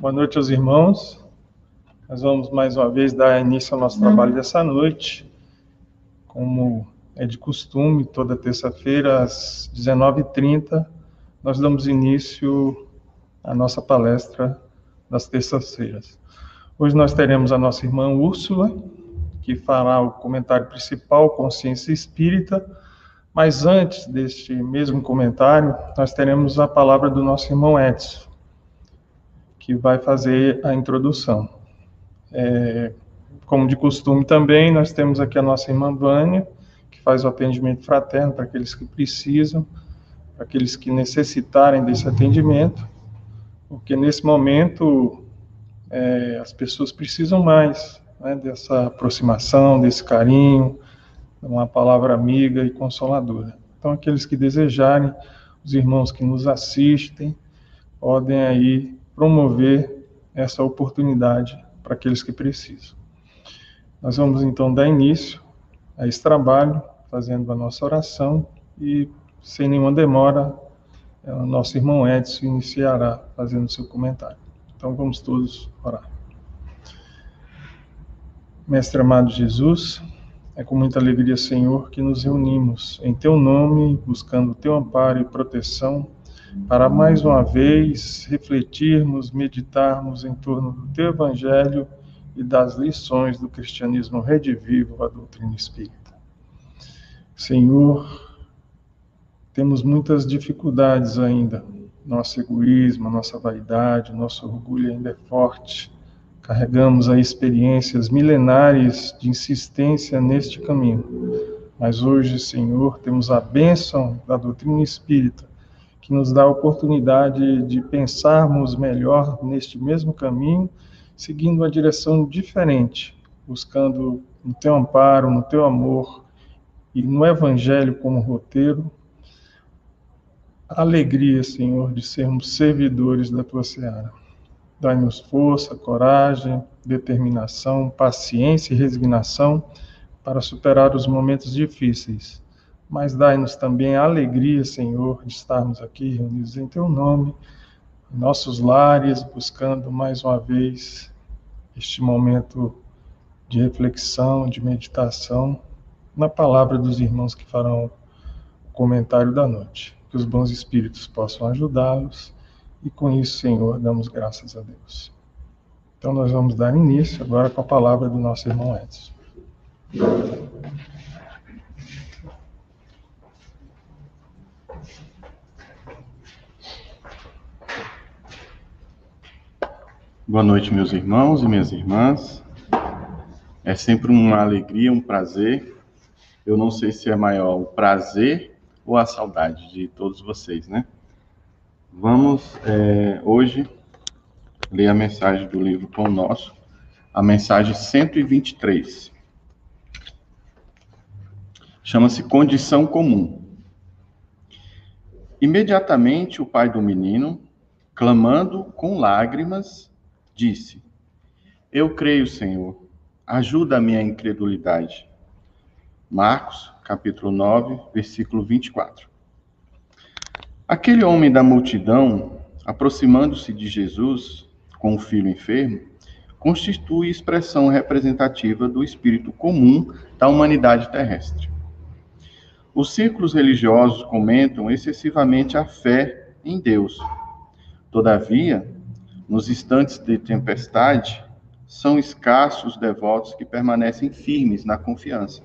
Boa noite aos irmãos. Nós vamos mais uma vez dar início ao nosso trabalho dessa noite. Como é de costume, toda terça-feira, às 19h30, nós damos início à nossa palestra das terças-feiras. Hoje nós teremos a nossa irmã Úrsula, que fará o comentário principal, Consciência Espírita, mas antes deste mesmo comentário, nós teremos a palavra do nosso irmão Edson que vai fazer a introdução. É, como de costume também, nós temos aqui a nossa irmã Vânia, que faz o atendimento fraterno para aqueles que precisam, para aqueles que necessitarem desse atendimento, porque nesse momento é, as pessoas precisam mais né, dessa aproximação, desse carinho, uma palavra amiga e consoladora. Então, aqueles que desejarem, os irmãos que nos assistem, podem aí promover essa oportunidade para aqueles que precisam. Nós vamos então dar início a esse trabalho, fazendo a nossa oração e, sem nenhuma demora, é, o nosso irmão Edson iniciará fazendo seu comentário. Então vamos todos orar. Mestre amado Jesus, é com muita alegria, Senhor, que nos reunimos em Teu nome, buscando Teu amparo e proteção para mais uma vez refletirmos, meditarmos em torno do teu evangelho e das lições do cristianismo redivivo, a doutrina espírita. Senhor, temos muitas dificuldades ainda. Nosso egoísmo, nossa vaidade, nosso orgulho ainda é forte. Carregamos aí experiências milenares de insistência neste caminho. Mas hoje, Senhor, temos a bênção da doutrina espírita que nos dá a oportunidade de pensarmos melhor neste mesmo caminho, seguindo uma direção diferente, buscando no teu amparo, no teu amor e no evangelho como roteiro, a alegria, Senhor, de sermos servidores da tua seara. Dai-nos força, coragem, determinação, paciência e resignação para superar os momentos difíceis mas dai-nos também a alegria, Senhor, de estarmos aqui reunidos em Teu nome, em nossos lares, buscando mais uma vez este momento de reflexão, de meditação, na palavra dos irmãos que farão o comentário da noite. Que os bons espíritos possam ajudá-los e com isso, Senhor, damos graças a Deus. Então, nós vamos dar início agora com a palavra do nosso irmão Edson. Boa noite, meus irmãos e minhas irmãs. É sempre uma alegria, um prazer. Eu não sei se é maior o prazer ou a saudade de todos vocês, né? Vamos é, hoje ler a mensagem do livro Pão Nosso, a mensagem 123. Chama-se Condição Comum. Imediatamente o pai do menino, clamando com lágrimas, disse: Eu creio, Senhor, ajuda a minha incredulidade. Marcos, capítulo 9, versículo 24. Aquele homem da multidão, aproximando-se de Jesus com o filho enfermo, constitui expressão representativa do espírito comum da humanidade terrestre. Os círculos religiosos comentam excessivamente a fé em Deus. Todavia, nos instantes de tempestade, são escassos devotos que permanecem firmes na confiança.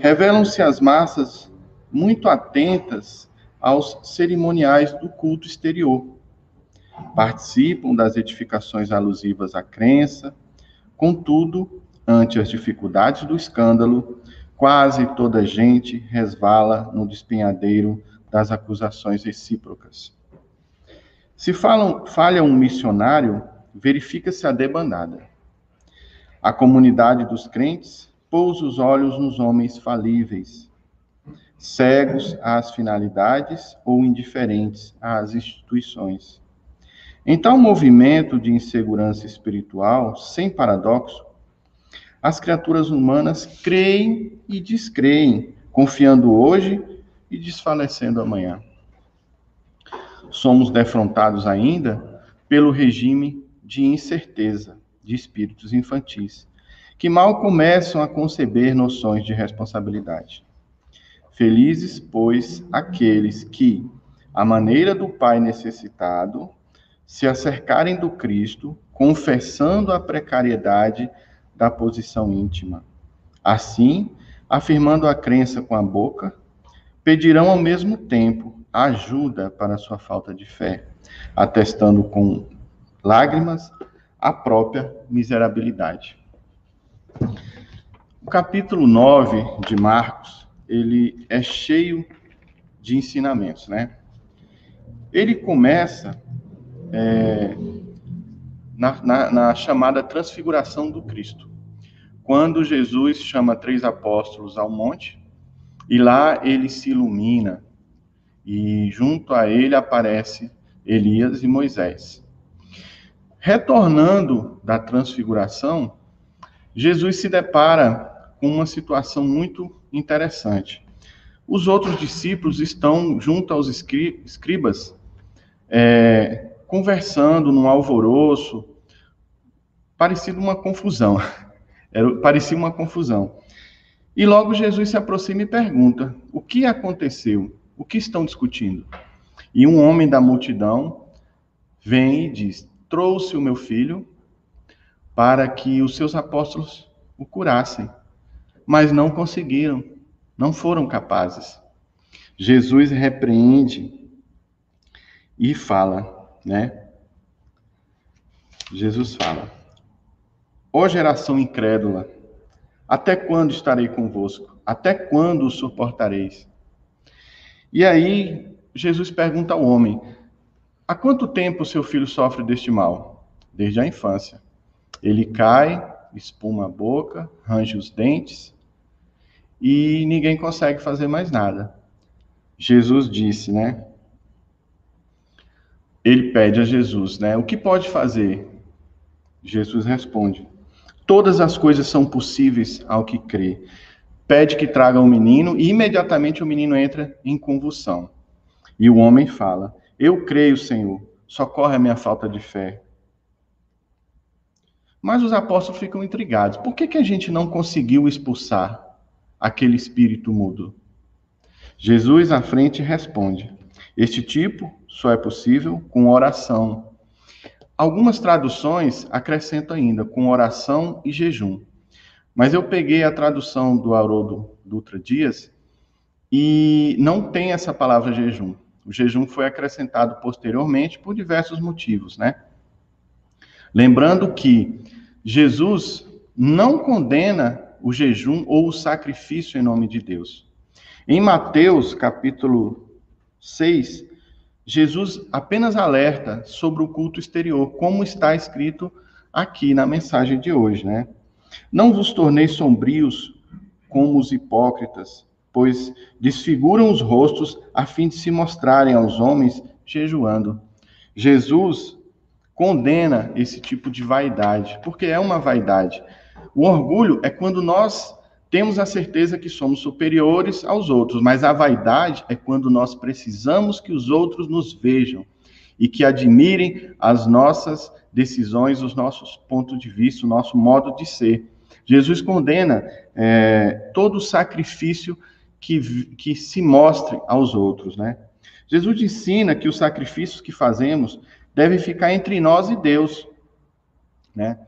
Revelam-se as massas muito atentas aos cerimoniais do culto exterior. Participam das edificações alusivas à crença, contudo, ante as dificuldades do escândalo, quase toda gente resvala no despenhadeiro das acusações recíprocas. Se falam, falha um missionário, verifica-se a debandada. A comunidade dos crentes pousa os olhos nos homens falíveis, cegos às finalidades ou indiferentes às instituições. Em tal movimento de insegurança espiritual, sem paradoxo, as criaturas humanas creem e descreem, confiando hoje e desfalecendo amanhã somos defrontados ainda pelo regime de incerteza de espíritos infantis, que mal começam a conceber noções de responsabilidade. Felizes, pois, aqueles que, à maneira do Pai necessitado, se acercarem do Cristo, confessando a precariedade da posição íntima. Assim, afirmando a crença com a boca, pedirão ao mesmo tempo ajuda para sua falta de fé, atestando com lágrimas a própria miserabilidade. O capítulo 9 de Marcos, ele é cheio de ensinamentos, né? Ele começa é, na, na, na chamada transfiguração do Cristo quando Jesus chama três apóstolos ao monte e lá ele se ilumina e junto a ele aparece Elias e Moisés. Retornando da transfiguração, Jesus se depara com uma situação muito interessante. Os outros discípulos estão junto aos escribas, é, conversando num alvoroço, parecido uma confusão. Era, parecia uma confusão. E logo Jesus se aproxima e pergunta: O que aconteceu? O que estão discutindo? E um homem da multidão vem e diz: Trouxe o meu filho para que os seus apóstolos o curassem, mas não conseguiram, não foram capazes. Jesus repreende e fala, né? Jesus fala: Ó geração incrédula, até quando estarei convosco? Até quando o suportareis? E aí, Jesus pergunta ao homem: Há quanto tempo seu filho sofre deste mal? Desde a infância. Ele cai, espuma a boca, range os dentes e ninguém consegue fazer mais nada. Jesus disse, né? Ele pede a Jesus, né? O que pode fazer? Jesus responde: Todas as coisas são possíveis ao que crê. Pede que traga um menino e imediatamente o menino entra em convulsão. E o homem fala: Eu creio, Senhor, socorre a minha falta de fé. Mas os apóstolos ficam intrigados. Por que, que a gente não conseguiu expulsar aquele espírito mudo? Jesus à frente responde: Este tipo só é possível com oração Algumas traduções acrescentam ainda com oração e jejum. Mas eu peguei a tradução do Haroldo Dutra Dias e não tem essa palavra jejum. O jejum foi acrescentado posteriormente por diversos motivos, né? Lembrando que Jesus não condena o jejum ou o sacrifício em nome de Deus. Em Mateus, capítulo 6, Jesus apenas alerta sobre o culto exterior, como está escrito aqui na mensagem de hoje, né? Não vos torneis sombrios como os hipócritas, pois desfiguram os rostos a fim de se mostrarem aos homens jejuando. Jesus condena esse tipo de vaidade, porque é uma vaidade. O orgulho é quando nós temos a certeza que somos superiores aos outros, mas a vaidade é quando nós precisamos que os outros nos vejam e que admirem as nossas decisões, os nossos pontos de vista, o nosso modo de ser. Jesus condena é, todo sacrifício que, que se mostre aos outros, né? Jesus ensina que os sacrifícios que fazemos devem ficar entre nós e Deus, né?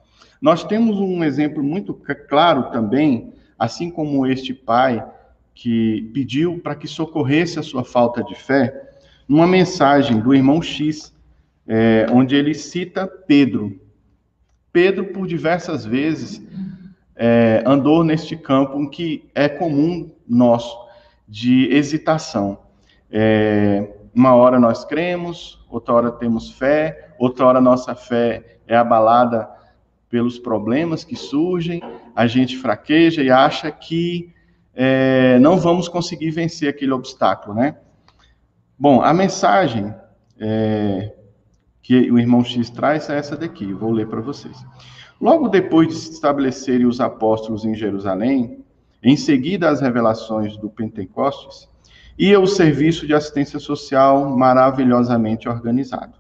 Nós temos um exemplo muito claro também assim como este pai que pediu para que socorresse a sua falta de fé, numa mensagem do irmão X, é, onde ele cita Pedro. Pedro, por diversas vezes, é, andou neste campo que é comum nosso, de hesitação. É, uma hora nós cremos, outra hora temos fé, outra hora nossa fé é abalada pelos problemas que surgem, a gente fraqueja e acha que é, não vamos conseguir vencer aquele obstáculo, né? Bom, a mensagem é, que o irmão X traz é essa daqui, vou ler para vocês. Logo depois de se estabelecerem os apóstolos em Jerusalém, em seguida às revelações do Pentecostes, ia o serviço de assistência social maravilhosamente organizado.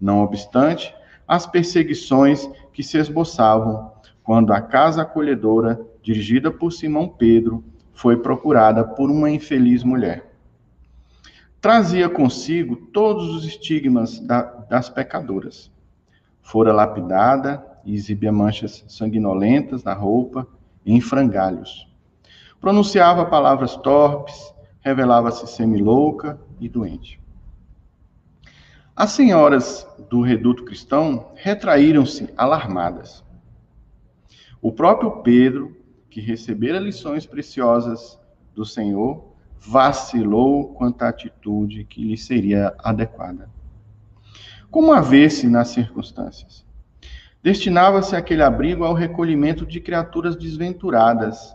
Não obstante, as perseguições que se esboçavam quando a casa acolhedora, dirigida por Simão Pedro, foi procurada por uma infeliz mulher. Trazia consigo todos os estigmas da, das pecadoras. Fora lapidada e exibia manchas sanguinolentas na roupa e em frangalhos. Pronunciava palavras torpes, revelava-se semilouca e doente. As senhoras do reduto cristão retraíram-se alarmadas. O próprio Pedro, que recebera lições preciosas do Senhor, vacilou quanto à atitude que lhe seria adequada. Como haver-se nas circunstâncias? Destinava-se aquele abrigo ao recolhimento de criaturas desventuradas.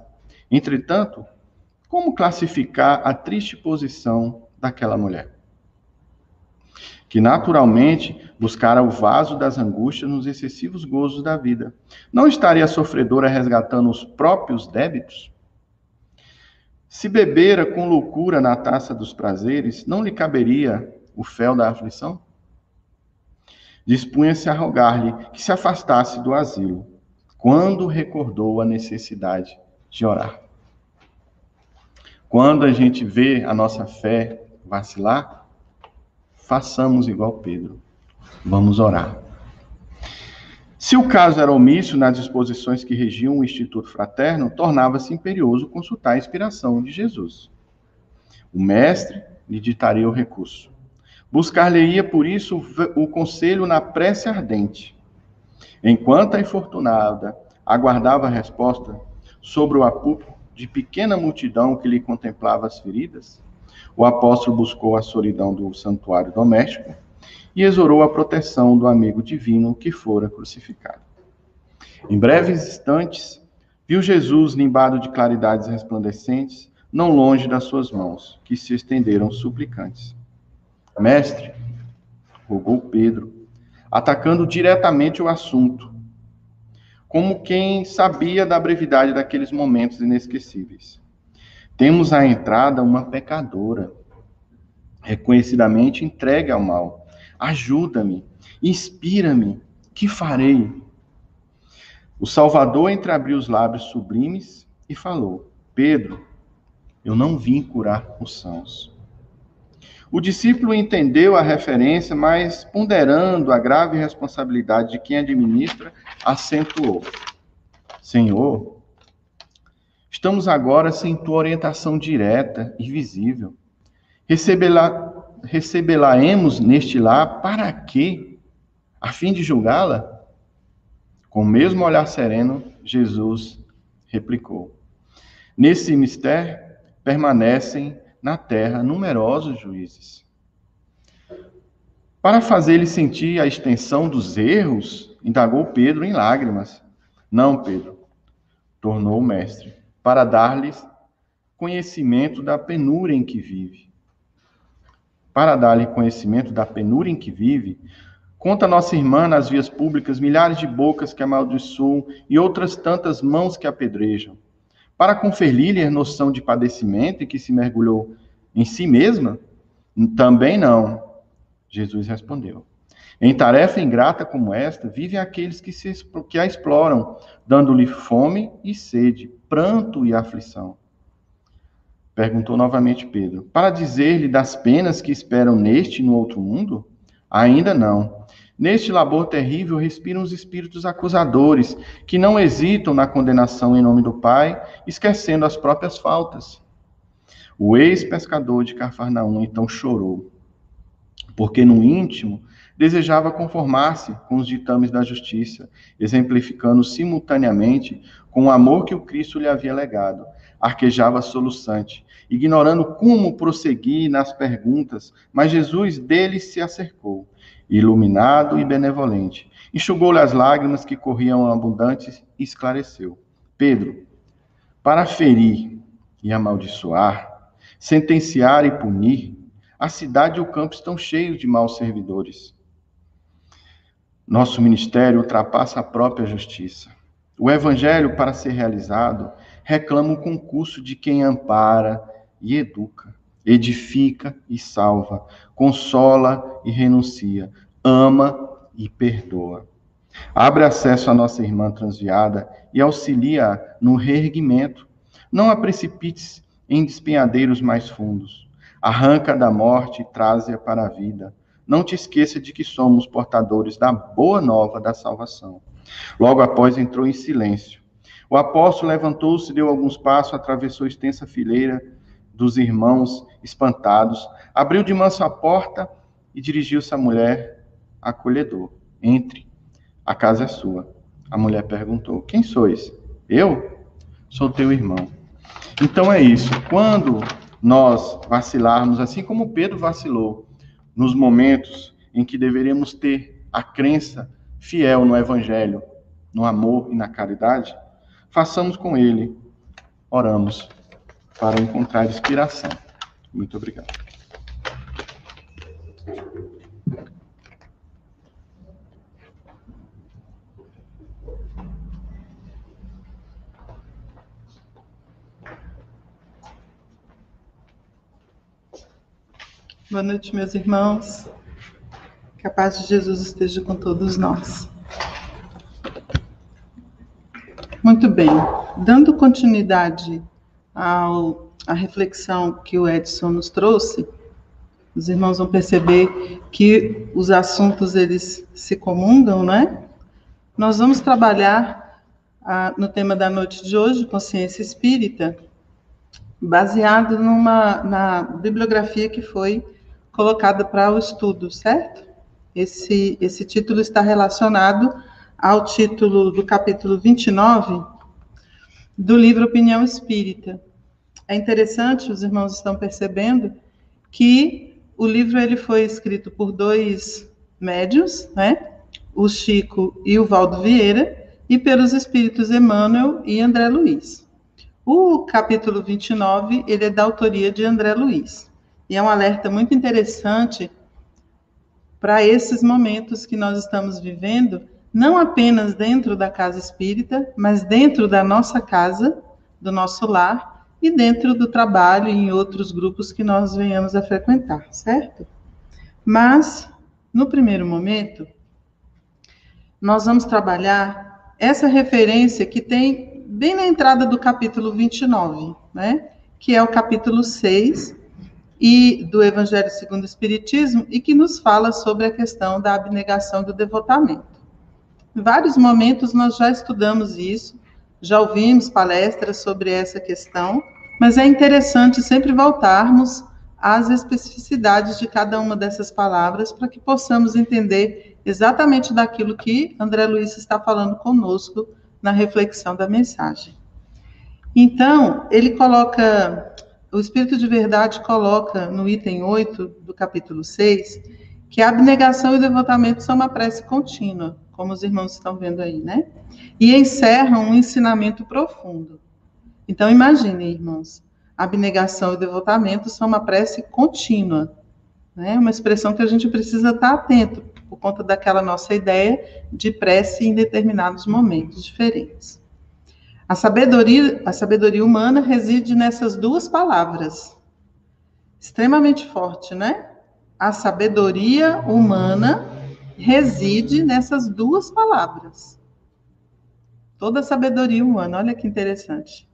Entretanto, como classificar a triste posição daquela mulher? que naturalmente buscara o vaso das angústias nos excessivos gozos da vida. Não estaria sofredora resgatando os próprios débitos? Se bebera com loucura na taça dos prazeres, não lhe caberia o fel da aflição? Dispunha-se a rogar-lhe que se afastasse do asilo, quando recordou a necessidade de orar. Quando a gente vê a nossa fé vacilar, façamos igual Pedro. Vamos orar. Se o caso era omisso nas disposições que regiam o Instituto Fraterno, tornava-se imperioso consultar a inspiração de Jesus. O mestre lhe ditaria o recurso. Buscar-lhe-ia, por isso, o conselho na prece ardente. Enquanto a infortunada aguardava a resposta sobre o apupo de pequena multidão que lhe contemplava as feridas, o apóstolo buscou a solidão do santuário doméstico e exorou a proteção do amigo divino que fora crucificado. Em breves instantes, viu Jesus nimbado de claridades resplandecentes, não longe das suas mãos, que se estenderam suplicantes. Mestre, rogou Pedro, atacando diretamente o assunto, como quem sabia da brevidade daqueles momentos inesquecíveis. Temos à entrada uma pecadora, reconhecidamente entregue ao mal. Ajuda-me, inspira-me, que farei? O Salvador entreabriu os lábios sublimes e falou: Pedro, eu não vim curar os sãos. O discípulo entendeu a referência, mas ponderando a grave responsabilidade de quem administra, acentuou: Senhor, Estamos agora sem tua orientação direta e visível. Recebê-la-emos neste lar para quê? A fim de julgá-la? Com o mesmo olhar sereno, Jesus replicou: Nesse mistério permanecem na terra numerosos juízes. Para fazer-lhe sentir a extensão dos erros, indagou Pedro em lágrimas. Não, Pedro, tornou o mestre para dar-lhes conhecimento da penúria em que vive. Para dar-lhe conhecimento da penúria em que vive, conta nossa irmã nas vias públicas milhares de bocas que amaldiçoam e outras tantas mãos que apedrejam. Para conferir-lhe noção de padecimento e que se mergulhou em si mesma? Também não. Jesus respondeu. Em tarefa ingrata como esta, vivem aqueles que, se, que a exploram, dando-lhe fome e sede, pranto e aflição. Perguntou novamente Pedro: Para dizer-lhe das penas que esperam neste e no outro mundo? Ainda não. Neste labor terrível respiram os espíritos acusadores, que não hesitam na condenação em nome do Pai, esquecendo as próprias faltas. O ex-pescador de Cafarnaum então chorou, porque no íntimo desejava conformar-se com os ditames da justiça, exemplificando simultaneamente com o amor que o Cristo lhe havia legado. Arquejava soluçante, ignorando como prosseguir nas perguntas, mas Jesus dele se acercou, iluminado e benevolente. Enxugou-lhe as lágrimas que corriam abundantes e esclareceu: Pedro, para ferir e amaldiçoar, sentenciar e punir, a cidade e o campo estão cheios de maus servidores. Nosso ministério ultrapassa a própria justiça. O evangelho, para ser realizado, reclama o concurso de quem ampara e educa, edifica e salva, consola e renuncia, ama e perdoa. Abre acesso à nossa irmã transviada e auxilia no reerguimento. Não a precipites em despenhadeiros mais fundos. Arranca da morte e traze-a para a vida. Não te esqueça de que somos portadores da boa nova da salvação. Logo após entrou em silêncio. O apóstolo levantou-se, deu alguns passos, atravessou extensa fileira dos irmãos espantados, abriu de manso a porta e dirigiu-se à mulher acolhedor. Entre, a casa é sua. A mulher perguntou: Quem sois? Eu? Sou teu irmão. Então é isso. Quando nós vacilarmos, assim como Pedro vacilou, nos momentos em que deveríamos ter a crença fiel no Evangelho, no amor e na caridade, façamos com ele. Oramos para encontrar inspiração. Muito obrigado. Boa noite, meus irmãos. Que a paz de Jesus esteja com todos nós. Muito bem. Dando continuidade ao, à reflexão que o Edson nos trouxe, os irmãos vão perceber que os assuntos eles se comungam, né? Nós vamos trabalhar ah, no tema da noite de hoje, consciência espírita, baseado numa na bibliografia que foi colocada para o estudo, certo? Esse, esse título está relacionado ao título do capítulo 29 do livro Opinião Espírita. É interessante, os irmãos estão percebendo que o livro ele foi escrito por dois médios, né? O Chico e o Valdo Vieira, e pelos espíritos Emmanuel e André Luiz. O capítulo 29, ele é da autoria de André Luiz. E é um alerta muito interessante para esses momentos que nós estamos vivendo, não apenas dentro da casa espírita, mas dentro da nossa casa, do nosso lar e dentro do trabalho em outros grupos que nós venhamos a frequentar, certo? Mas, no primeiro momento, nós vamos trabalhar essa referência que tem bem na entrada do capítulo 29, né? Que é o capítulo 6, e do Evangelho segundo o Espiritismo e que nos fala sobre a questão da abnegação do devotamento. Em vários momentos nós já estudamos isso, já ouvimos palestras sobre essa questão, mas é interessante sempre voltarmos às especificidades de cada uma dessas palavras para que possamos entender exatamente daquilo que André Luiz está falando conosco na reflexão da mensagem. Então, ele coloca o Espírito de Verdade coloca no item 8 do capítulo 6 que a abnegação e o devotamento são uma prece contínua, como os irmãos estão vendo aí, né? E encerram um ensinamento profundo. Então, imaginem, irmãos, abnegação e devotamento são uma prece contínua, né? Uma expressão que a gente precisa estar atento, por conta daquela nossa ideia de prece em determinados momentos diferentes. A sabedoria, a sabedoria humana reside nessas duas palavras. Extremamente forte, né? A sabedoria humana reside nessas duas palavras. Toda a sabedoria humana, olha que interessante.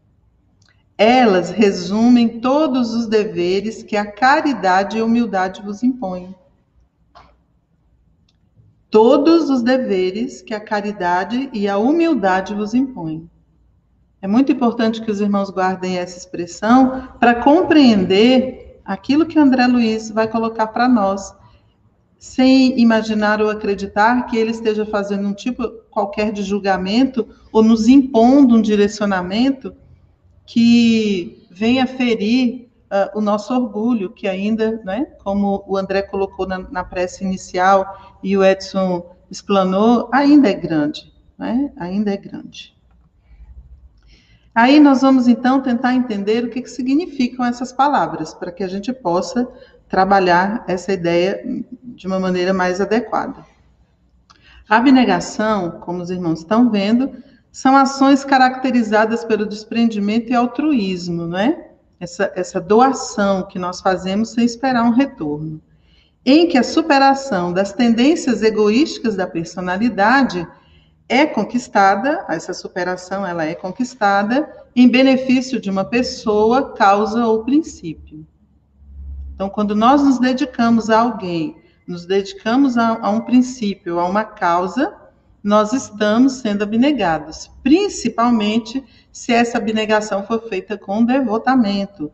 Elas resumem todos os deveres que a caridade e a humildade vos impõem. Todos os deveres que a caridade e a humildade vos impõem. É muito importante que os irmãos guardem essa expressão para compreender aquilo que André Luiz vai colocar para nós, sem imaginar ou acreditar que ele esteja fazendo um tipo qualquer de julgamento ou nos impondo um direcionamento que venha ferir uh, o nosso orgulho, que ainda, né, como o André colocou na, na prece inicial e o Edson explanou, ainda é grande, né, ainda é grande. Aí nós vamos então tentar entender o que, que significam essas palavras, para que a gente possa trabalhar essa ideia de uma maneira mais adequada. A abnegação, como os irmãos estão vendo, são ações caracterizadas pelo desprendimento e altruísmo, não é? Essa, essa doação que nós fazemos sem esperar um retorno. em que a superação das tendências egoísticas da personalidade é conquistada, essa superação ela é conquistada em benefício de uma pessoa, causa ou princípio. Então, quando nós nos dedicamos a alguém, nos dedicamos a, a um princípio, a uma causa, nós estamos sendo abnegados, principalmente se essa abnegação for feita com devotamento.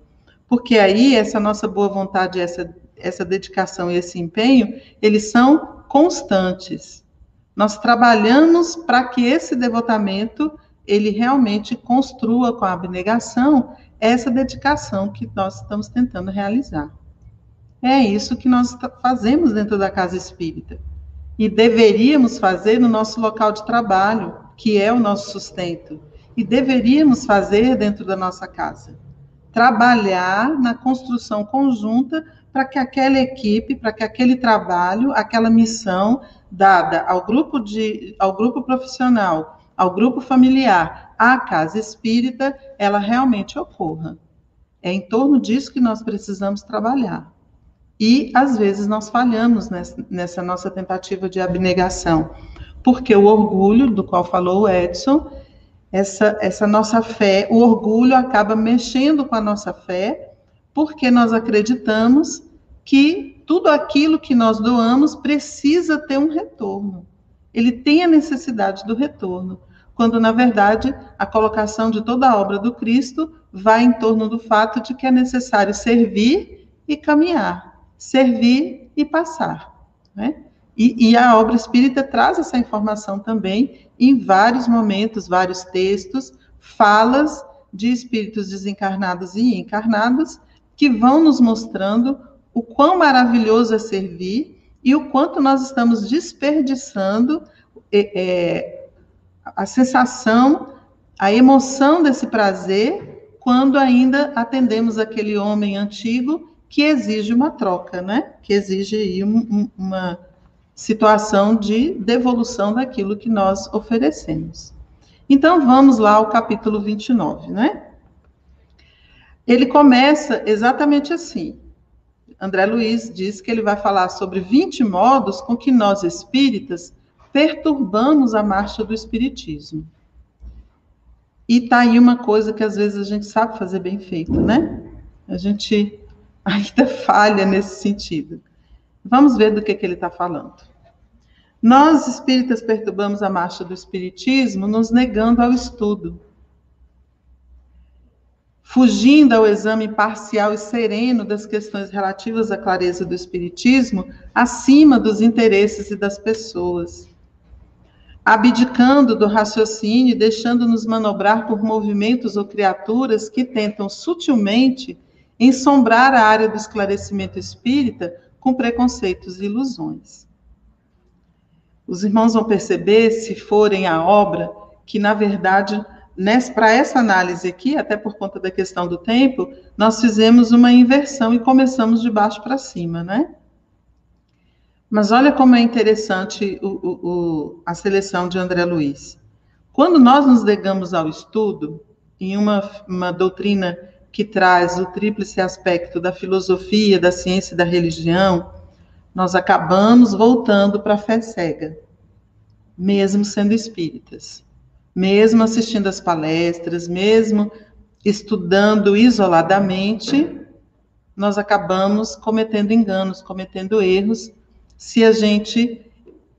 Porque aí essa nossa boa vontade, essa, essa dedicação e esse empenho, eles são constantes. Nós trabalhamos para que esse devotamento ele realmente construa com a abnegação essa dedicação que nós estamos tentando realizar. É isso que nós fazemos dentro da casa espírita. E deveríamos fazer no nosso local de trabalho, que é o nosso sustento. E deveríamos fazer dentro da nossa casa. Trabalhar na construção conjunta para que aquela equipe, para que aquele trabalho, aquela missão dada ao grupo de ao grupo profissional, ao grupo familiar, à casa espírita, ela realmente ocorra. É em torno disso que nós precisamos trabalhar. E às vezes nós falhamos nessa, nossa tentativa de abnegação, porque o orgulho, do qual falou o Edson, essa, essa nossa fé, o orgulho acaba mexendo com a nossa fé, porque nós acreditamos que tudo aquilo que nós doamos precisa ter um retorno. Ele tem a necessidade do retorno, quando na verdade a colocação de toda a obra do Cristo vai em torno do fato de que é necessário servir e caminhar servir e passar. Né? E, e, a obra espírita traz essa informação também em vários momentos, vários textos, falas de espíritos desencarnados e encarnados que vão nos mostrando o quão maravilhoso é servir e o quanto nós estamos desperdiçando é, é, a sensação, a emoção desse prazer quando ainda atendemos aquele homem antigo que exige uma troca, né? Que exige um, um, uma situação de devolução daquilo que nós oferecemos. Então, vamos lá ao capítulo 29, né? Ele começa exatamente assim. André Luiz diz que ele vai falar sobre 20 modos com que nós espíritas perturbamos a marcha do espiritismo. E tá aí uma coisa que às vezes a gente sabe fazer bem feito, né? A gente ainda falha nesse sentido. Vamos ver do que, que ele está falando. Nós, espíritas, perturbamos a marcha do espiritismo nos negando ao estudo, fugindo ao exame parcial e sereno das questões relativas à clareza do espiritismo, acima dos interesses e das pessoas, abdicando do raciocínio e deixando-nos manobrar por movimentos ou criaturas que tentam sutilmente ensombrar a área do esclarecimento espírita com preconceitos e ilusões. Os irmãos vão perceber, se forem à obra, que, na verdade, para essa análise aqui, até por conta da questão do tempo, nós fizemos uma inversão e começamos de baixo para cima, né? Mas olha como é interessante o, o, o, a seleção de André Luiz. Quando nós nos negamos ao estudo, em uma, uma doutrina que traz o tríplice aspecto da filosofia, da ciência e da religião, nós acabamos voltando para a fé cega, mesmo sendo espíritas, mesmo assistindo às palestras, mesmo estudando isoladamente, nós acabamos cometendo enganos, cometendo erros, se a gente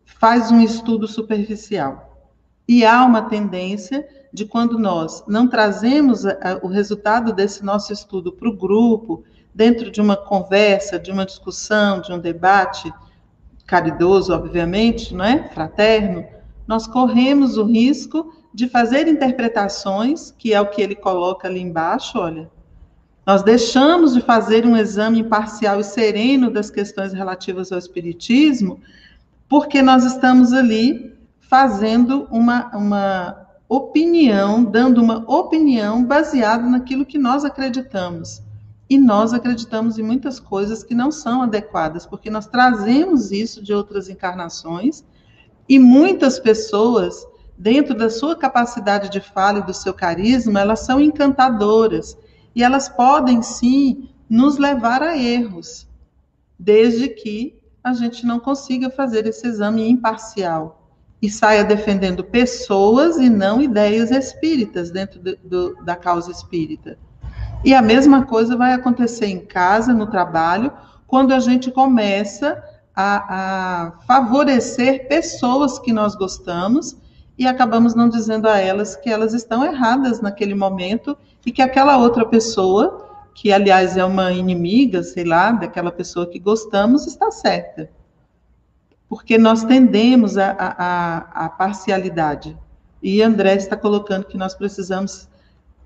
faz um estudo superficial. E há uma tendência de quando nós não trazemos a, o resultado desse nosso estudo para o grupo, dentro de uma conversa, de uma discussão, de um debate caridoso, obviamente, não é? Fraterno, nós corremos o risco de fazer interpretações, que é o que ele coloca ali embaixo, olha. Nós deixamos de fazer um exame imparcial e sereno das questões relativas ao espiritismo, porque nós estamos ali fazendo uma, uma opinião, dando uma opinião baseada naquilo que nós acreditamos. E nós acreditamos em muitas coisas que não são adequadas, porque nós trazemos isso de outras encarnações e muitas pessoas, dentro da sua capacidade de fala e do seu carisma, elas são encantadoras e elas podem sim nos levar a erros, desde que a gente não consiga fazer esse exame imparcial e saia defendendo pessoas e não ideias espíritas dentro do, do, da causa espírita. E a mesma coisa vai acontecer em casa, no trabalho, quando a gente começa a, a favorecer pessoas que nós gostamos e acabamos não dizendo a elas que elas estão erradas naquele momento e que aquela outra pessoa, que aliás é uma inimiga, sei lá, daquela pessoa que gostamos, está certa porque nós tendemos a, a, a parcialidade. E André está colocando que nós precisamos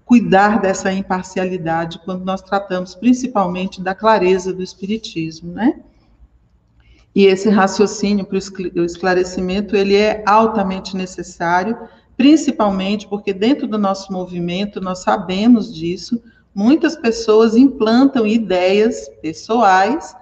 cuidar dessa imparcialidade quando nós tratamos principalmente da clareza do Espiritismo, né? E esse raciocínio para o esclarecimento, ele é altamente necessário, principalmente porque dentro do nosso movimento, nós sabemos disso, muitas pessoas implantam ideias pessoais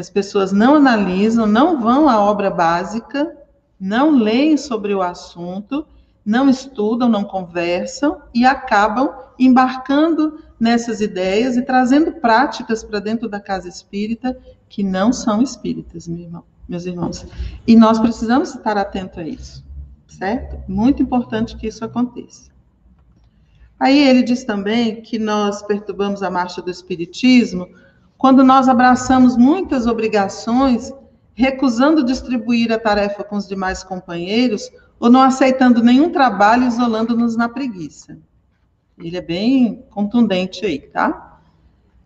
as pessoas não analisam, não vão à obra básica, não leem sobre o assunto, não estudam, não conversam e acabam embarcando nessas ideias e trazendo práticas para dentro da casa espírita que não são espíritas, meu irmão, meus irmãos. E nós precisamos estar atentos a isso, certo? Muito importante que isso aconteça. Aí ele diz também que nós perturbamos a marcha do espiritismo quando nós abraçamos muitas obrigações, recusando distribuir a tarefa com os demais companheiros, ou não aceitando nenhum trabalho, isolando-nos na preguiça. Ele é bem contundente aí, tá?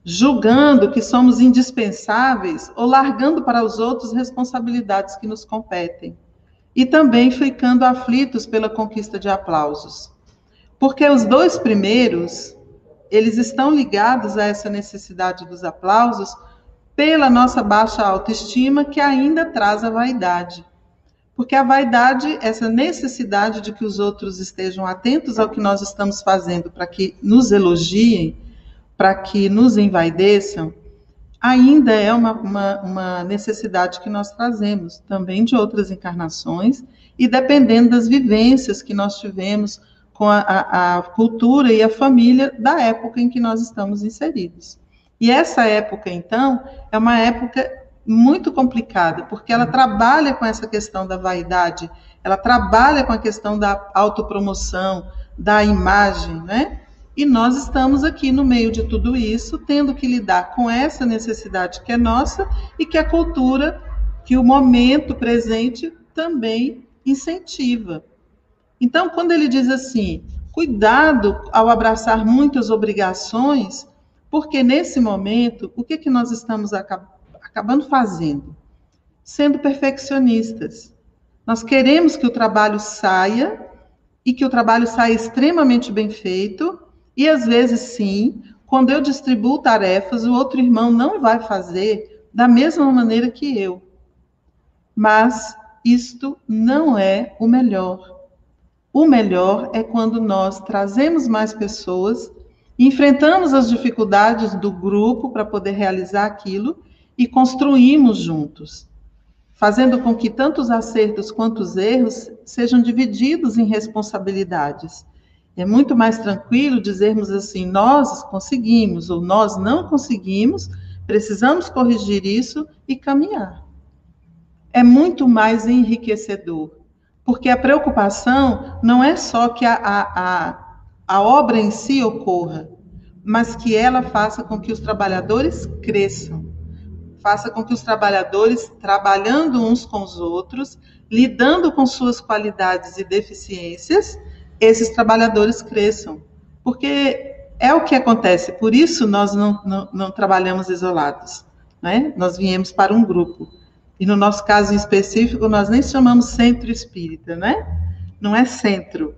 Julgando que somos indispensáveis ou largando para os outros responsabilidades que nos competem. E também ficando aflitos pela conquista de aplausos. Porque os dois primeiros, eles estão ligados a essa necessidade dos aplausos pela nossa baixa autoestima, que ainda traz a vaidade. Porque a vaidade, essa necessidade de que os outros estejam atentos ao que nós estamos fazendo, para que nos elogiem, para que nos envaideçam, ainda é uma, uma, uma, necessidade que nós trazemos, também de outras encarnações, e dependendo das vivências que nós tivemos com a, a, a cultura e a família da época em que nós estamos inseridos. E essa época, então, é uma época muito complicada, porque ela trabalha com essa questão da vaidade, ela trabalha com a questão da autopromoção, da imagem, né? E nós estamos aqui no meio de tudo isso, tendo que lidar com essa necessidade que é nossa e que a cultura, que o momento presente também incentiva. Então, quando ele diz assim, cuidado ao abraçar muitas obrigações, porque nesse momento, o que, que nós estamos acabando fazendo? Sendo perfeccionistas. Nós queremos que o trabalho saia e que o trabalho saia extremamente bem feito, e às vezes, sim, quando eu distribuo tarefas, o outro irmão não vai fazer da mesma maneira que eu. Mas isto não é o melhor. O melhor é quando nós trazemos mais pessoas, enfrentamos as dificuldades do grupo para poder realizar aquilo e construímos juntos, fazendo com que tanto os acertos quanto os erros sejam divididos em responsabilidades. É muito mais tranquilo dizermos assim: nós conseguimos ou nós não conseguimos, precisamos corrigir isso e caminhar. É muito mais enriquecedor porque a preocupação não é só que a, a, a, a obra em si ocorra, mas que ela faça com que os trabalhadores cresçam, faça com que os trabalhadores, trabalhando uns com os outros, lidando com suas qualidades e deficiências, esses trabalhadores cresçam. Porque é o que acontece, por isso nós não, não, não trabalhamos isolados. Né? Nós viemos para um grupo. E no nosso caso específico, nós nem chamamos centro espírita, né? Não é centro,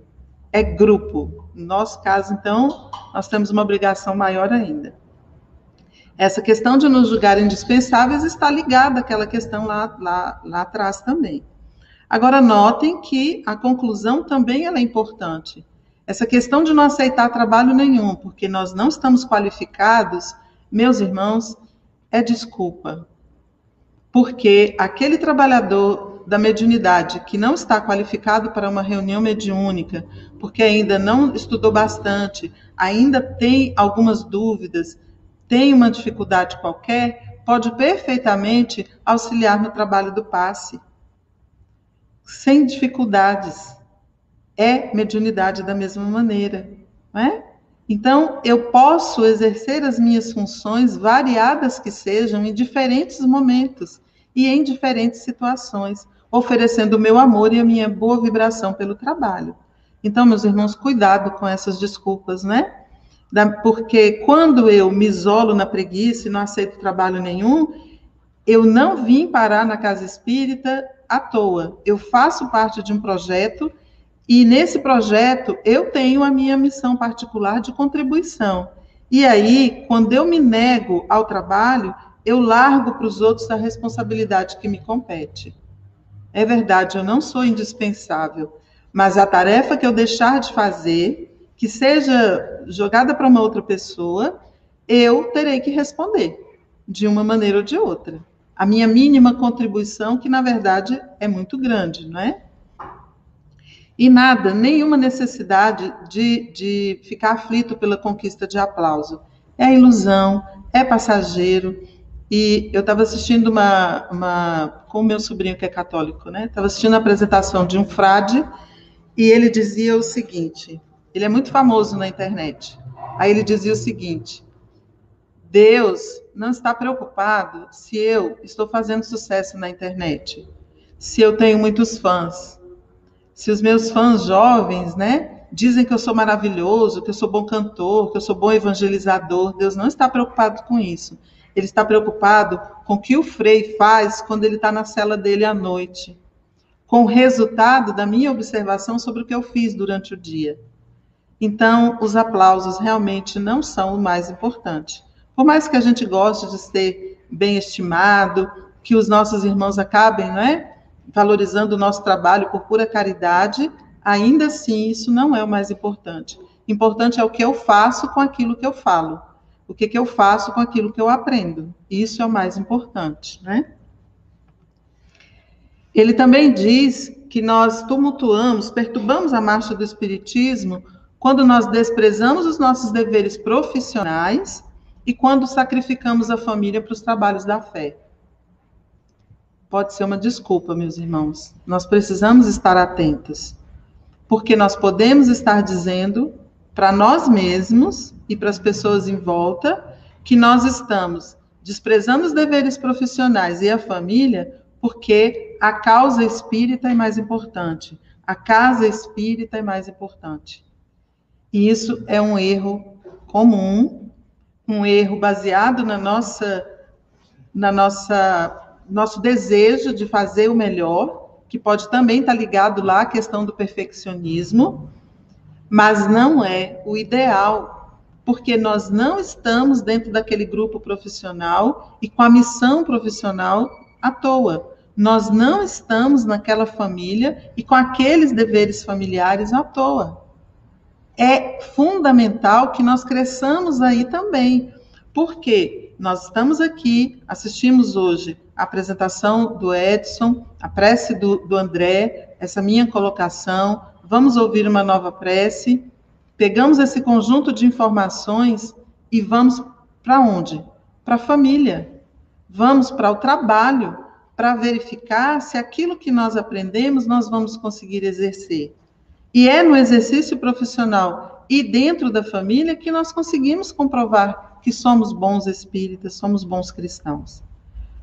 é grupo. No nosso caso, então, nós temos uma obrigação maior ainda. Essa questão de nos julgar indispensáveis está ligada àquela questão lá, lá, lá atrás também. Agora, notem que a conclusão também é importante. Essa questão de não aceitar trabalho nenhum, porque nós não estamos qualificados, meus irmãos, é desculpa porque aquele trabalhador da mediunidade que não está qualificado para uma reunião mediúnica, porque ainda não estudou bastante, ainda tem algumas dúvidas, tem uma dificuldade qualquer, pode perfeitamente auxiliar no trabalho do passe, sem dificuldades. É mediunidade da mesma maneira, não é? Então, eu posso exercer as minhas funções, variadas que sejam, em diferentes momentos e em diferentes situações, oferecendo o meu amor e a minha boa vibração pelo trabalho. Então, meus irmãos, cuidado com essas desculpas, né? Porque quando eu me isolo na preguiça e não aceito trabalho nenhum, eu não vim parar na casa espírita à toa. Eu faço parte de um projeto e nesse projeto eu tenho a minha missão particular de contribuição. E aí, quando eu me nego ao trabalho, eu largo para os outros a responsabilidade que me compete. É verdade, eu não sou indispensável, mas a tarefa que eu deixar de fazer, que seja jogada para uma outra pessoa, eu terei que responder de uma maneira ou de outra. A minha mínima contribuição, que na verdade é muito grande, não é? E nada, nenhuma necessidade de, de ficar aflito pela conquista de aplauso. É ilusão, é passageiro. E eu estava assistindo uma, uma. com meu sobrinho que é católico, né? Estava assistindo a apresentação de um frade e ele dizia o seguinte: ele é muito famoso na internet. Aí ele dizia o seguinte: Deus não está preocupado se eu estou fazendo sucesso na internet, se eu tenho muitos fãs, se os meus fãs jovens, né, dizem que eu sou maravilhoso, que eu sou bom cantor, que eu sou bom evangelizador, Deus não está preocupado com isso. Ele está preocupado com o que o Frei faz quando ele está na cela dele à noite, com o resultado da minha observação sobre o que eu fiz durante o dia. Então, os aplausos realmente não são o mais importante. Por mais que a gente goste de ser bem estimado, que os nossos irmãos acabem, não é? Valorizando o nosso trabalho por pura caridade, ainda assim isso não é o mais importante. Importante é o que eu faço com aquilo que eu falo. O que, que eu faço com aquilo que eu aprendo. Isso é o mais importante, né? Ele também diz que nós tumultuamos, perturbamos a marcha do espiritismo quando nós desprezamos os nossos deveres profissionais e quando sacrificamos a família para os trabalhos da fé pode ser uma desculpa, meus irmãos. Nós precisamos estar atentos, porque nós podemos estar dizendo para nós mesmos e para as pessoas em volta que nós estamos desprezando os deveres profissionais e a família porque a causa espírita é mais importante, a casa espírita é mais importante. E isso é um erro comum, um erro baseado na nossa na nossa nosso desejo de fazer o melhor, que pode também estar ligado lá à questão do perfeccionismo, mas não é o ideal, porque nós não estamos dentro daquele grupo profissional e com a missão profissional à toa. Nós não estamos naquela família e com aqueles deveres familiares à toa. É fundamental que nós cresçamos aí também. Por quê? Nós estamos aqui, assistimos hoje a apresentação do Edson, a prece do, do André, essa minha colocação. Vamos ouvir uma nova prece. Pegamos esse conjunto de informações e vamos para onde? Para a família. Vamos para o trabalho, para verificar se aquilo que nós aprendemos nós vamos conseguir exercer. E é no exercício profissional e dentro da família que nós conseguimos comprovar que somos bons espíritas, somos bons cristãos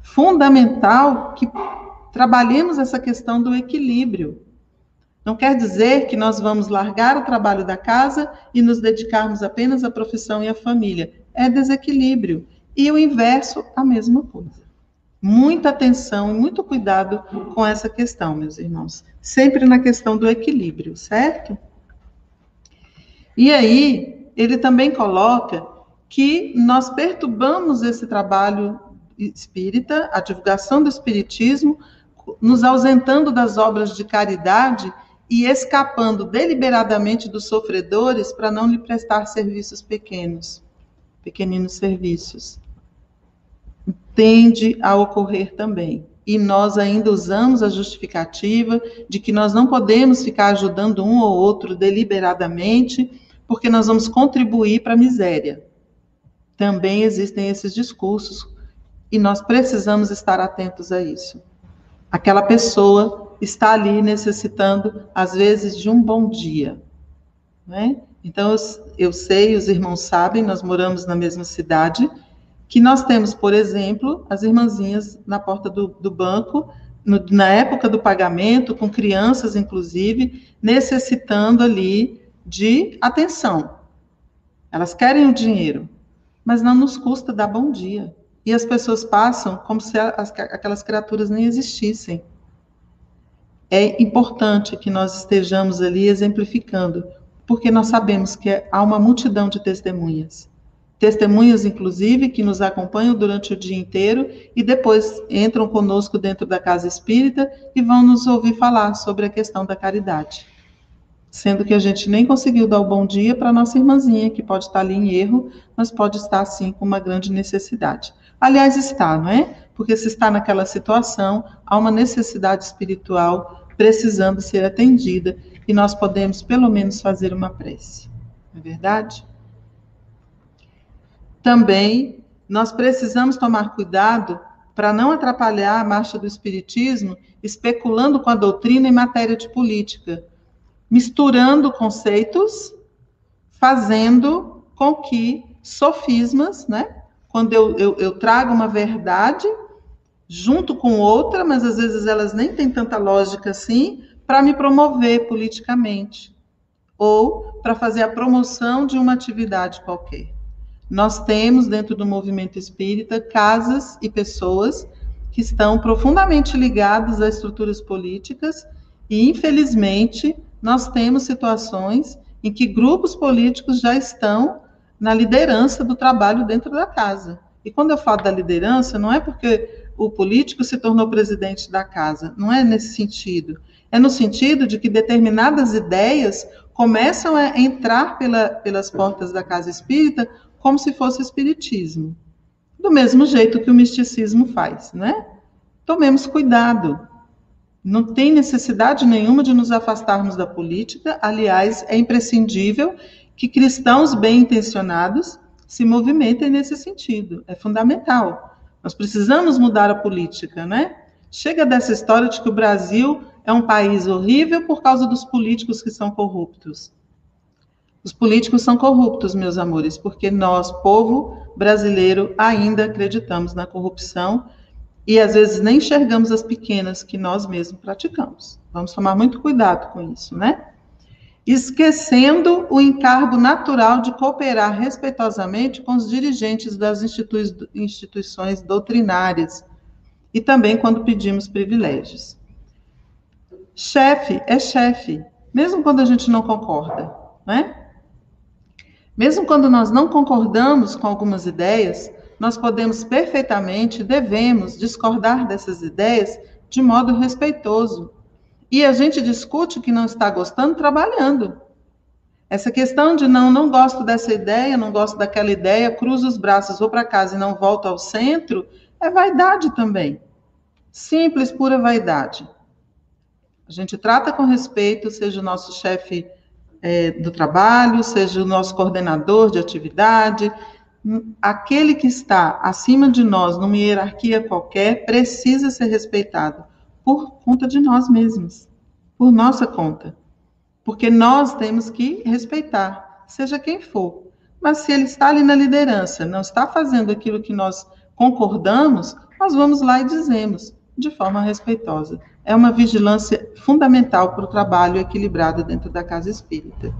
fundamental que trabalhemos essa questão do equilíbrio. Não quer dizer que nós vamos largar o trabalho da casa e nos dedicarmos apenas à profissão e à família. É desequilíbrio. E o inverso, a mesma coisa. Muita atenção e muito cuidado com essa questão, meus irmãos. Sempre na questão do equilíbrio, certo? E aí, ele também coloca que nós perturbamos esse trabalho espírita, a divulgação do espiritismo, nos ausentando das obras de caridade e escapando deliberadamente dos sofredores para não lhe prestar serviços pequenos, pequeninos serviços. Tende a ocorrer também. E nós ainda usamos a justificativa de que nós não podemos ficar ajudando um ou outro deliberadamente, porque nós vamos contribuir para a miséria. Também existem esses discursos E nós precisamos estar atentos a isso. Aquela pessoa está ali necessitando, às vezes, de um bom dia. Né? Então, eu, eu sei, os irmãos sabem, nós moramos na mesma cidade, que nós temos, por exemplo, as irmãzinhas na porta do, do banco, no, na época do pagamento, com crianças, inclusive, necessitando ali de atenção. Elas querem o dinheiro, mas não nos custa dar bom dia. E as pessoas passam como se as, aquelas criaturas nem existissem. É importante que nós estejamos ali exemplificando, porque nós sabemos que há uma multidão de testemunhas. Testemunhas, inclusive, que nos acompanham durante o dia inteiro e depois entram conosco dentro da casa espírita e vão nos ouvir falar sobre a questão da caridade sendo que a gente nem conseguiu dar o bom dia para nossa irmãzinha, que pode estar ali em erro, mas pode estar, sim, com uma grande necessidade. Aliás, está, não é? Porque se está naquela situação, há uma necessidade espiritual precisando ser atendida, e nós podemos, pelo menos, fazer uma prece. Não é verdade? Também, nós precisamos tomar cuidado para não atrapalhar a marcha do Espiritismo, especulando com a doutrina em matéria de política, misturando conceitos, fazendo com que sofismas, né? Quando eu, eu, eu trago uma verdade junto com outra, mas às vezes elas nem têm tanta lógica assim, para me promover politicamente ou para fazer a promoção de uma atividade qualquer. Nós temos dentro do movimento espírita casas e pessoas que estão profundamente ligadas a estruturas políticas e, infelizmente, nós temos situações em que grupos políticos já estão na liderança do trabalho dentro da casa. E quando eu falo da liderança, não é porque o político se tornou presidente da casa, não é nesse sentido. É no sentido de que determinadas ideias começam a entrar pela, pelas portas da casa espírita como se fosse espiritismo. Do mesmo jeito que o misticismo faz, né? Tomemos cuidado. Não tem necessidade nenhuma de nos afastarmos da política, aliás, é imprescindível que cristãos bem intencionados se movimentem nesse sentido, é fundamental. Nós precisamos mudar a política, né? Chega dessa história de que o Brasil é um país horrível por causa dos políticos que são corruptos. Os políticos são corruptos, meus amores, porque nós, povo brasileiro, ainda acreditamos na corrupção e às vezes nem enxergamos as pequenas que nós mesmos praticamos. Vamos tomar muito cuidado com isso, né? Esquecendo o encargo natural de cooperar respeitosamente com os dirigentes das institui instituições doutrinárias e também quando pedimos privilégios. Chefe é chefe, mesmo quando a gente não concorda, né? Mesmo quando nós não concordamos com algumas ideias, nós podemos perfeitamente, devemos discordar dessas ideias de modo respeitoso. E a gente discute o que não está gostando trabalhando. Essa questão de não, não gosto dessa ideia, não gosto daquela ideia, cruzo os braços, vou para casa e não volto ao centro, é vaidade também. Simples, pura vaidade. A gente trata com respeito, seja o nosso chefe é, do trabalho, seja o nosso coordenador de atividade, aquele que está acima de nós, numa hierarquia qualquer, precisa ser respeitado por conta de nós mesmos, por nossa conta. Porque nós temos que respeitar, seja quem for. Mas se ele está ali na liderança, não está fazendo aquilo que nós concordamos, nós vamos lá e dizemos, de forma respeitosa. É uma vigilância fundamental para o trabalho equilibrado dentro da casa espírita.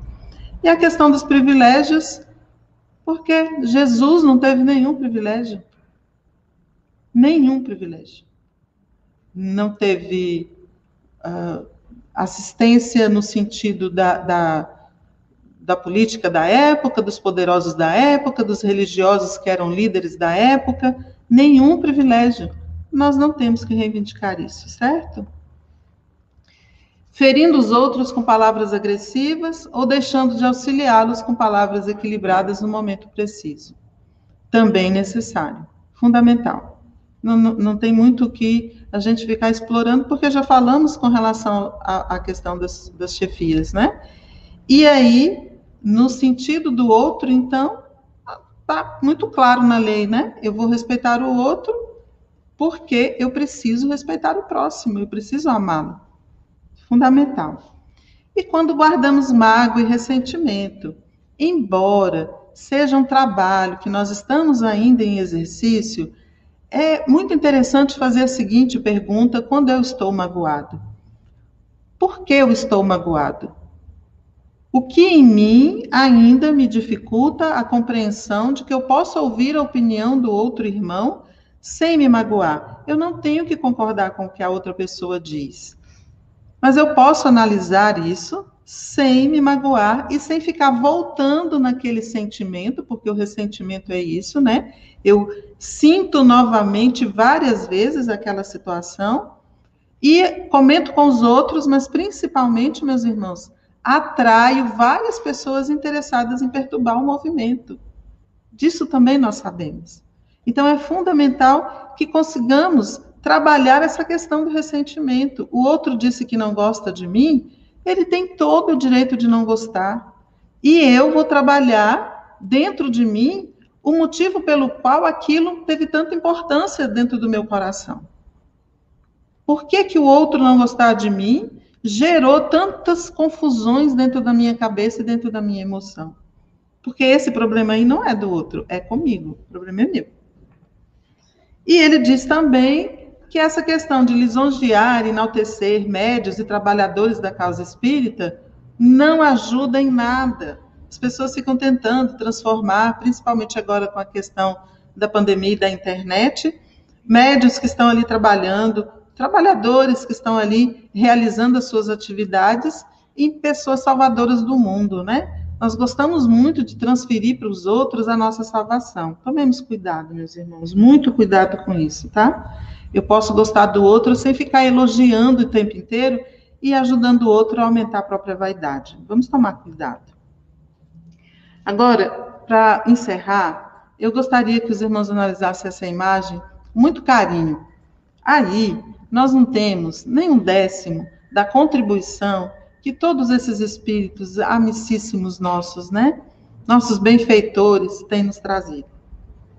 E a questão dos privilégios, porque Jesus não teve nenhum privilégio. Nenhum privilégio. Não teve uh, assistência no sentido da, da, da política da época, dos poderosos da época, dos religiosos que eram líderes da época. Nenhum privilégio. Nós não temos que reivindicar isso, certo? ferindo os outros com palavras agressivas ou deixando de auxiliá-los com palavras equilibradas no momento preciso. Também necessário, fundamental. Não, não, não tem muito que a gente ficar explorando, porque já falamos com relação à, questão das, das chefias, né? E aí, no sentido do outro, então, está muito claro na lei, né? Eu vou respeitar o outro porque eu preciso respeitar o próximo, eu preciso amá-lo. Fundamental. E quando guardamos mágoa e ressentimento, embora seja um trabalho que nós estamos ainda em exercício, é muito interessante fazer a seguinte pergunta quando eu estou magoado: Por que eu estou magoado? O que em mim ainda me dificulta a compreensão de que eu possa ouvir a opinião do outro irmão sem me magoar? Eu não tenho que concordar com o que a outra pessoa diz. Mas eu posso analisar isso sem me magoar e sem ficar voltando naquele sentimento, porque o ressentimento é isso, né? Eu sinto novamente várias vezes aquela situação e comento com os outros, mas principalmente, meus irmãos, atraio várias pessoas interessadas em perturbar o movimento. Disso também nós sabemos. Então é fundamental que consigamos trabalhar essa questão do ressentimento. O outro disse que não gosta de mim, ele tem todo o direito de não gostar. E eu vou trabalhar dentro de mim o motivo pelo qual aquilo teve tanta importância dentro do meu coração. Por que, que o outro não gostar de mim gerou tantas confusões dentro da minha cabeça e dentro da minha emoção? Porque esse problema aí não é do outro, é comigo. O problema é meu. E ele diz também que essa questão de lisonjear, enaltecer médios e trabalhadores da causa espírita não ajuda em nada. As pessoas ficam tentando transformar, principalmente agora com a questão da pandemia e da internet, médios que estão ali trabalhando, trabalhadores que estão ali realizando as suas atividades em pessoas salvadoras do mundo, né? Nós gostamos muito de transferir para os outros a nossa salvação. Tomemos cuidado, meus irmãos, muito cuidado com isso, tá? Eu posso gostar do outro sem ficar elogiando o tempo inteiro e ajudando o outro a aumentar a própria vaidade. Vamos tomar cuidado. Agora, para encerrar, eu gostaria que os irmãos analisassem essa imagem com muito carinho. Aí, nós não temos nem um décimo da contribuição que todos esses espíritos amicíssimos nossos, né? Nossos benfeitores têm nos trazido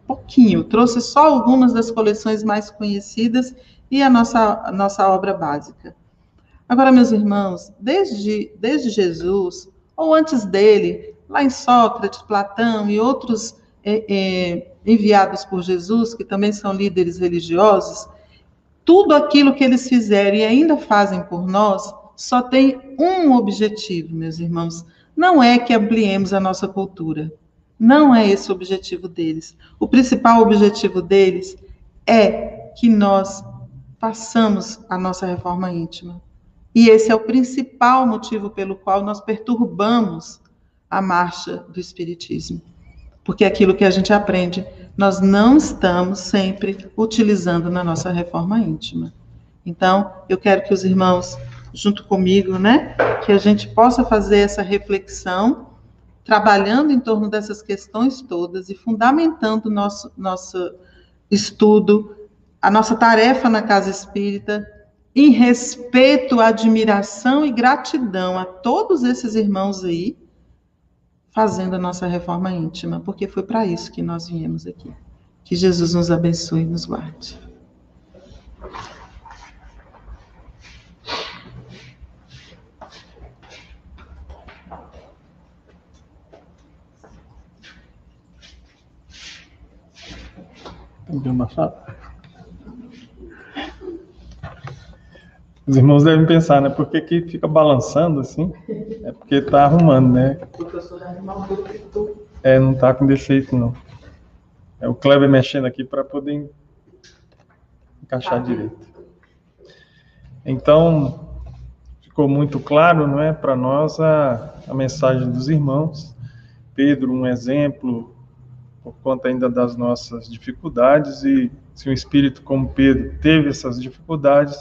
pouquinho, trouxe só algumas das coleções mais conhecidas e a nossa, a nossa obra básica. Agora, meus irmãos, desde, desde Jesus, ou antes dele, lá em Sócrates, Platão e outros é, é, enviados por Jesus, que também são líderes religiosos, tudo aquilo que eles fizeram e ainda fazem por nós só tem um objetivo, meus irmãos. Não é que ampliemos a nossa cultura, não é esse o objetivo deles. O principal objetivo deles é que nós façamos a nossa reforma íntima. E esse é o principal motivo pelo qual nós perturbamos a marcha do Espiritismo. Porque é aquilo que a gente aprende, nós não estamos sempre utilizando na nossa reforma íntima. Então, eu quero que os irmãos, junto comigo, né, que a gente possa fazer essa reflexão trabalhando em torno dessas questões todas e fundamentando nosso nosso estudo, a nossa tarefa na casa espírita, em respeito, admiração e gratidão a todos esses irmãos aí, fazendo a nossa reforma íntima, porque foi para isso que nós viemos aqui. Que Jesus nos abençoe e nos guarde. Os irmãos devem pensar, né? Por que, que fica balançando assim? É porque está arrumando, né? É, não está com defeito, não. É o Kleber mexendo aqui para poder encaixar direito. Então, ficou muito claro, não é, para nós a, a mensagem dos irmãos. Pedro, um exemplo, por conta ainda das nossas dificuldades e se um espírito como Pedro teve essas dificuldades,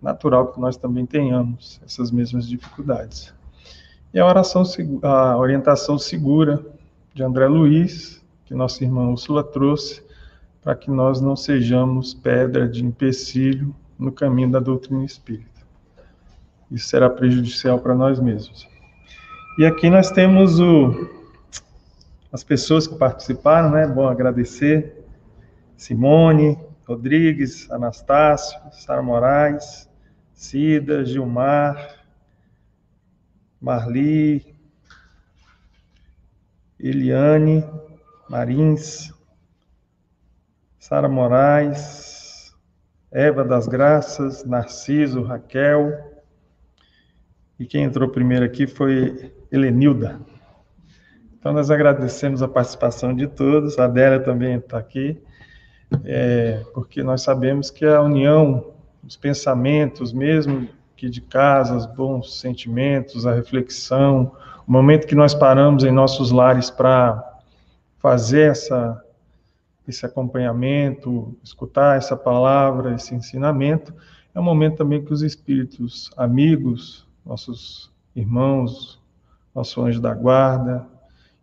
natural que nós também tenhamos essas mesmas dificuldades. E a oração, a orientação segura de André Luiz, que nossa irmã Úrsula trouxe, para que nós não sejamos pedra de empecilho no caminho da doutrina espírita. Isso será prejudicial para nós mesmos. E aqui nós temos o as pessoas que participaram, né? Bom agradecer Simone, Rodrigues, Anastácio, Sara Moraes, Cida, Gilmar, Marli, Eliane, Marins, Sara Moraes, Eva das Graças, Narciso, Raquel. E quem entrou primeiro aqui foi Helenilda. Então, nós agradecemos a participação de todos. A Adélia também está aqui, é, porque nós sabemos que a união, os pensamentos, mesmo que de casa, os bons sentimentos, a reflexão, o momento que nós paramos em nossos lares para fazer essa esse acompanhamento, escutar essa palavra, esse ensinamento, é um momento também que os espíritos amigos, nossos irmãos, nosso anjo da guarda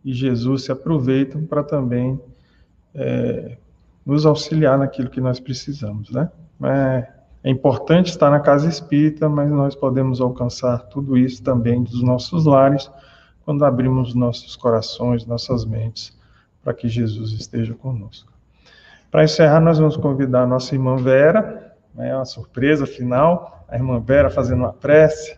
e Jesus se aproveitam para também é, nos auxiliar naquilo que nós precisamos, né? É, é importante estar na casa espírita, mas nós podemos alcançar tudo isso também dos nossos lares, quando abrimos nossos corações, nossas mentes, para que Jesus esteja conosco. Para encerrar, nós vamos convidar a nossa irmã Vera, né, uma surpresa final, a irmã Vera fazendo uma prece,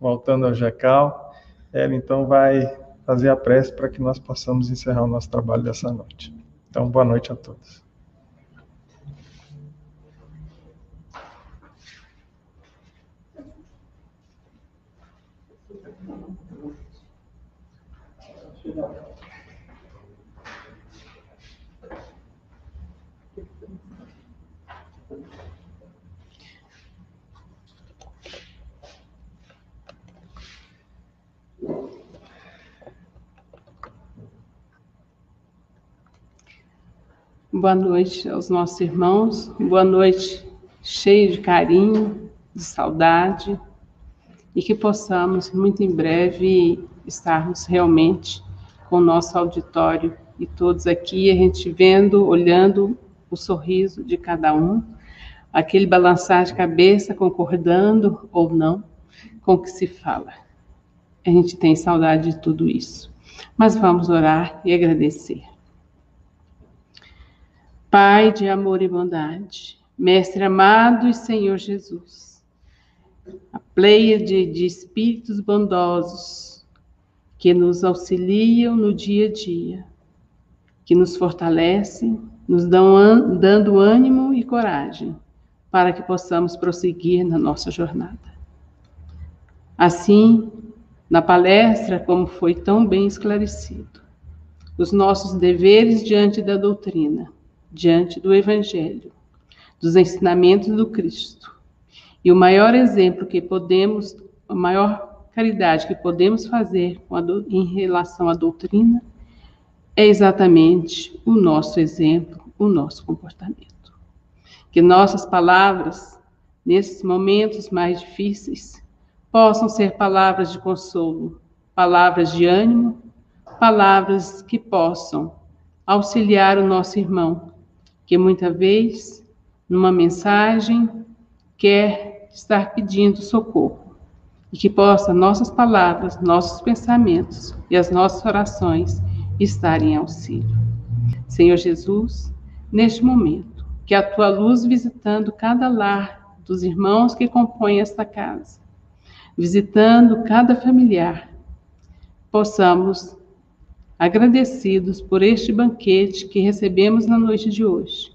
voltando ao Jecal. Ela então vai fazer a prece para que nós possamos encerrar o nosso trabalho dessa noite. Então, boa noite a todos. Boa noite aos nossos irmãos, boa noite cheio de carinho, de saudade, e que possamos muito em breve estarmos realmente com o nosso auditório e todos aqui, a gente vendo, olhando o sorriso de cada um, aquele balançar de cabeça, concordando ou não com o que se fala. A gente tem saudade de tudo isso. Mas vamos orar e agradecer. Pai de amor e bondade, Mestre amado e Senhor Jesus, a pleia de, de espíritos bondosos que nos auxiliam no dia a dia, que nos fortalecem, nos dão dando ânimo e coragem para que possamos prosseguir na nossa jornada. Assim, na palestra, como foi tão bem esclarecido, os nossos deveres diante da doutrina diante do Evangelho, dos ensinamentos do Cristo. E o maior exemplo que podemos, a maior caridade que podemos fazer em relação à doutrina é exatamente o nosso exemplo, o nosso comportamento. Que nossas palavras, nesses momentos mais difíceis, possam ser palavras de consolo, palavras de ânimo, palavras que possam auxiliar o nosso irmão que muita vez, numa mensagem, quer estar pedindo socorro e que possa nossas palavras, nossos pensamentos e as nossas orações estarem em auxílio. Senhor Jesus, neste momento, que a tua luz visitando cada lar dos irmãos que compõem esta casa, visitando cada familiar, possamos agradecidos por este banquete que recebemos na noite de hoje.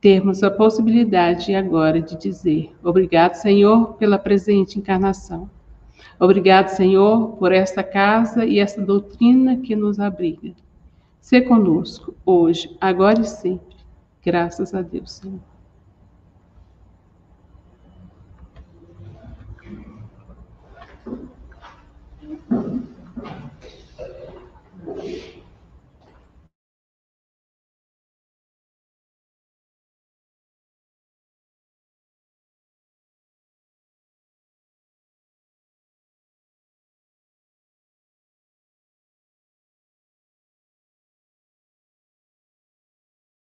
Termos a possibilidade agora de dizer: Obrigado, Senhor, pela presente encarnação. Obrigado, Senhor, por esta casa e esta doutrina que nos abriga. Se conosco, hoje, agora e sempre. Graças a Deus, Senhor.